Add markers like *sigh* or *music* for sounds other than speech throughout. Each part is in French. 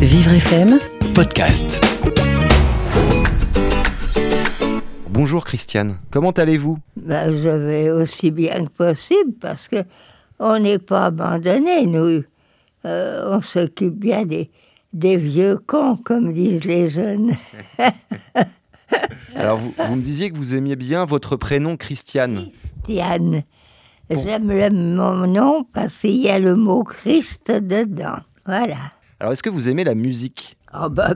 Vivre FM podcast. Bonjour Christiane, comment allez-vous? Ben, je vais aussi bien que possible parce que on n'est pas abandonnés, nous. Euh, on s'occupe bien des, des vieux cons, comme disent les jeunes. Alors vous, vous me disiez que vous aimiez bien votre prénom Christiane. Diane, j'aime le- mon nom parce qu'il y a le mot Christ dedans. Voilà. Alors est-ce que vous aimez la musique? Oh, bah,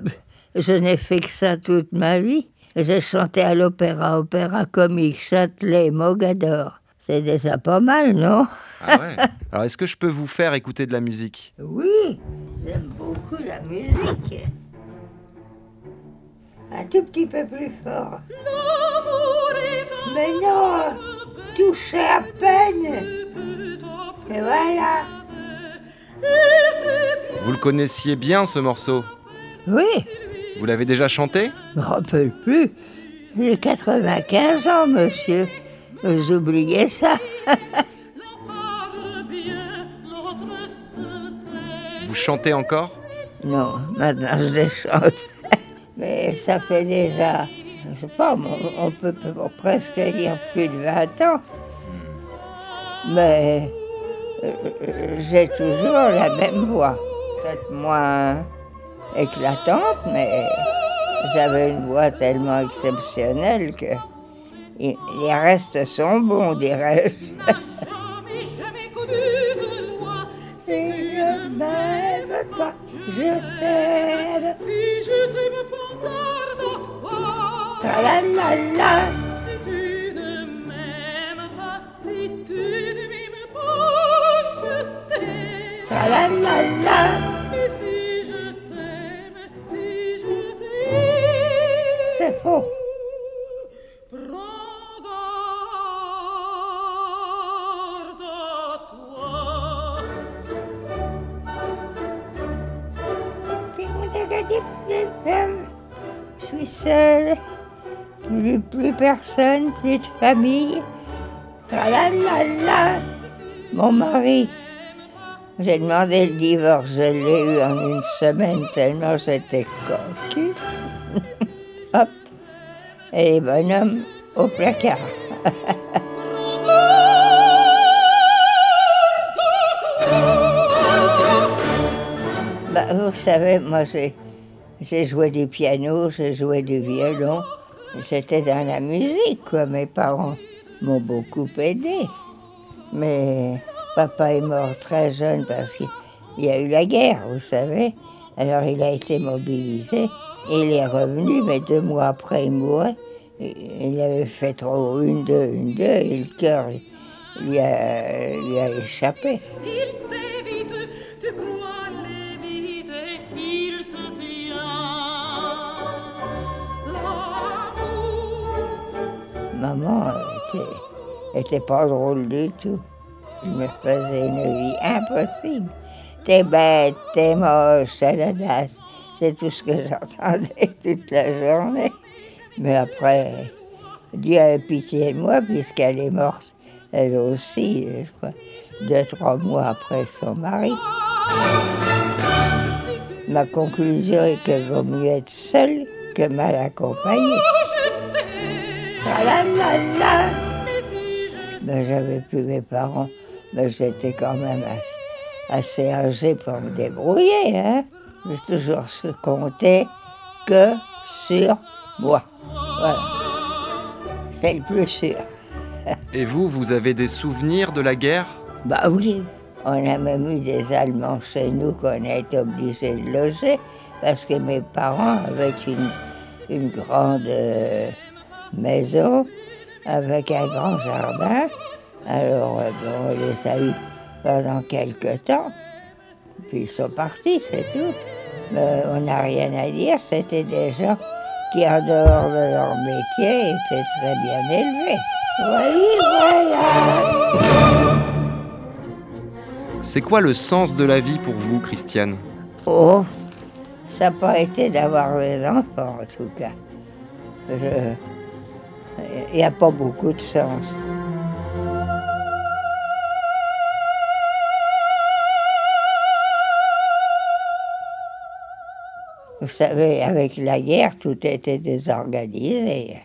je n'ai fait que ça toute ma vie. J'ai chanté à l'opéra, opéra comique, Châtelet, Mogador. C'est déjà pas mal, non? Ah ouais *laughs* Alors est-ce que je peux vous faire écouter de la musique? Oui, j'aime beaucoup la musique. Un tout petit peu plus fort. Mais non, touchez à peine. Et voilà. Vous le connaissiez bien ce morceau Oui, Vous l'avez déjà chanté? Je me rappelle plus. J'ai 95 ans, monsieur. Vous oubliez ça *laughs* Vous chantez encore? Non, maintenant je les chante. Mais ça fait déjà, je sais pas, on, on peut, presque dire plus de 20 ans. Mais euh, euh, j'ai toujours la même voix. Peut-être moins éclatante, mais j'avais une voix tellement exceptionnelle que les restes sont bons, dirais-je. *laughs* Si je m'aime pas, je t'aime. Si je t'aime pas, la la la. Personne, plus de famille. Ta la la la. Mon mari, j'ai demandé le divorce, je l'ai eu en une semaine tellement j'étais cocu. *laughs* Hop, et les bonhommes au placard. *laughs* Bah, vous savez, moi j'ai joué du piano, j'ai joué du violon. J'étais dans la musique, quoi. Mes parents m'ont beaucoup aidé. Mais papa est mort très jeune parce qu'il y a eu la guerre, vous savez. Alors il a été mobilisé. Il est revenu, mais deux mois après, il mourait. Il avait fait trop une, deux, une, deux, et le cœur lui a, lui a échappé. Il t'évite, tu Maman était, était pas drôle du tout. Je me faisait une vie impossible. T'es bête, t'es moche, saladasse. C'est tout ce que *laughs* j'entendais toute la journée. Mais après, Dieu a eu pitié de moi puisqu'elle est morte, elle aussi, je crois, deux, trois mois après son mari. Ma conclusion est qu'il vaut mieux être seule que mal accompagnée. je Ben, j'avais plus mes parents, mais j'étais quand même assez, assez âgé pour me débrouiller. Hein? J'ai toujours se compter que sur moi. Voilà. C'est le plus sûr. *laughs* Et vous, vous avez des souvenirs de la guerre? Bah oui, on a même eu des Allemands chez nous qu'on a été obligés de loger parce que mes parents avaient une, une grande euh, maison avec un grand jardin. Alors, euh, bon, on les a eus pendant quelque temps. Puis ils sont partis, c'est tout. Mais on n'a rien à dire, c'était des gens qui, en dehors de leur métier, étaient très bien élevés. Oui, voilà. C'est quoi le sens de la vie pour vous, Christiane? Oh, ça n'a pas été d'avoir des enfants, en tout cas. Je... N'y a pas beaucoup de sens. Vous savez, avec la guerre, tout était désorganisé.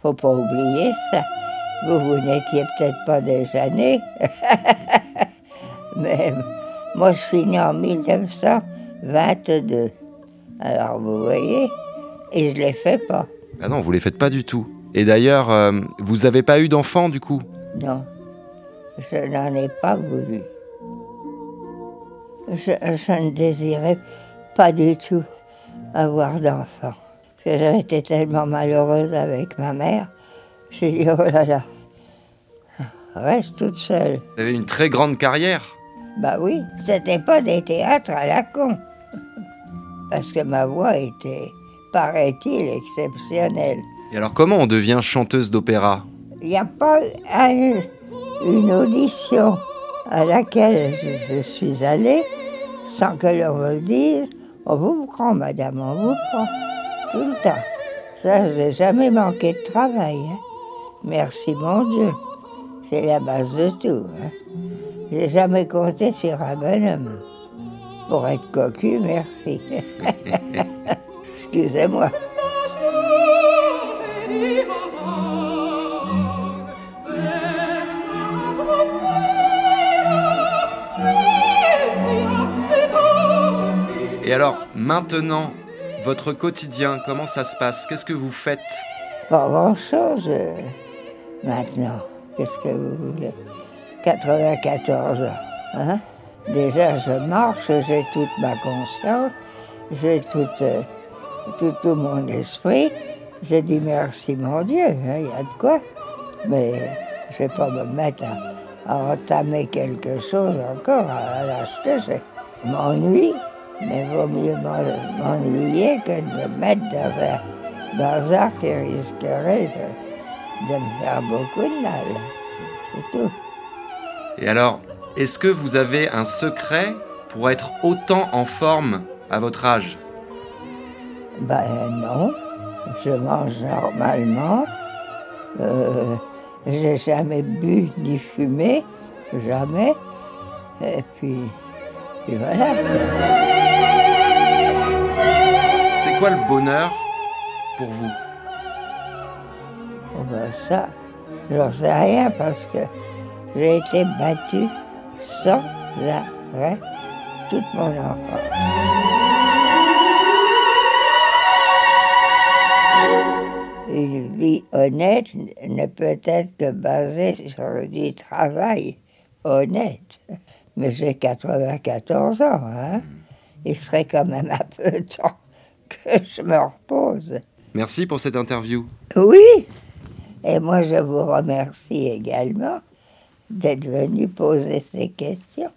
Faut pas oublier ça. Vous, vous n'étiez peut-être pas déjà né. *laughs* Mais moi, je suis né en 1922. Alors, vous voyez, et je ne les fais pas. Ah non, vous les faites pas du tout. Et d'ailleurs, euh, vous n'avez pas eu d'enfant du coup? Non, je n'en ai pas voulu. Je, je ne désirais pas du tout avoir d'enfant. Parce que j'avais été tellement malheureuse avec ma mère. J'ai dit, oh là là, reste toute seule. Vous avez une très grande carrière. Bah oui, c'était pas des théâtres à la con. Parce que ma voix était, paraît-il, exceptionnelle. Et alors comment on devient chanteuse d'opéra? Il n'y a pas eu une audition à laquelle je, je suis allée sans que l'on me dise On vous prend, madame, on vous prend. Tout le temps. Ça, j'ai jamais manqué de travail. hein. Merci, mon Dieu. C'est la base de tout. Hein. J'ai jamais compté sur un bonhomme. Pour être cocu, merci. *laughs* Excusez-moi. Et alors maintenant, votre quotidien, comment ça se passe? Qu'est-ce que vous faites? Pas grand-chose euh, maintenant. Qu'est-ce que vous voulez? 94 ans. Hein? Déjà, je marche, j'ai toute ma conscience, j'ai tout, euh, tout, tout mon esprit. J'ai dit merci, mon Dieu, hein, il y a de quoi. Mais je ne vais pas me mettre à, à entamer quelque chose encore à l'âge que j'ai. M'ennuie, mais vaut mieux m'en- m'ennuyer que de me mettre dans un bazar qui risquerait de, de me faire beaucoup de mal. C'est tout. Et alors, est-ce que vous avez un secret pour être autant en forme à votre âge? Ben non, je mange normalement. Euh, j'ai jamais bu ni fumé, jamais. Et puis, puis voilà. C'est quoi le bonheur pour vous? Oh ben ça, j'en sais rien parce que j'ai été battue sans arrêt toute mon enfance. Une vie honnête ne peut être que basée sur du travail honnête. Mais j'ai 94 ans, hein. Il serait quand même un peu *laughs* temps que je me repose. Merci pour cette interview. Oui, et moi je vous remercie également d'être venu poser ces questions.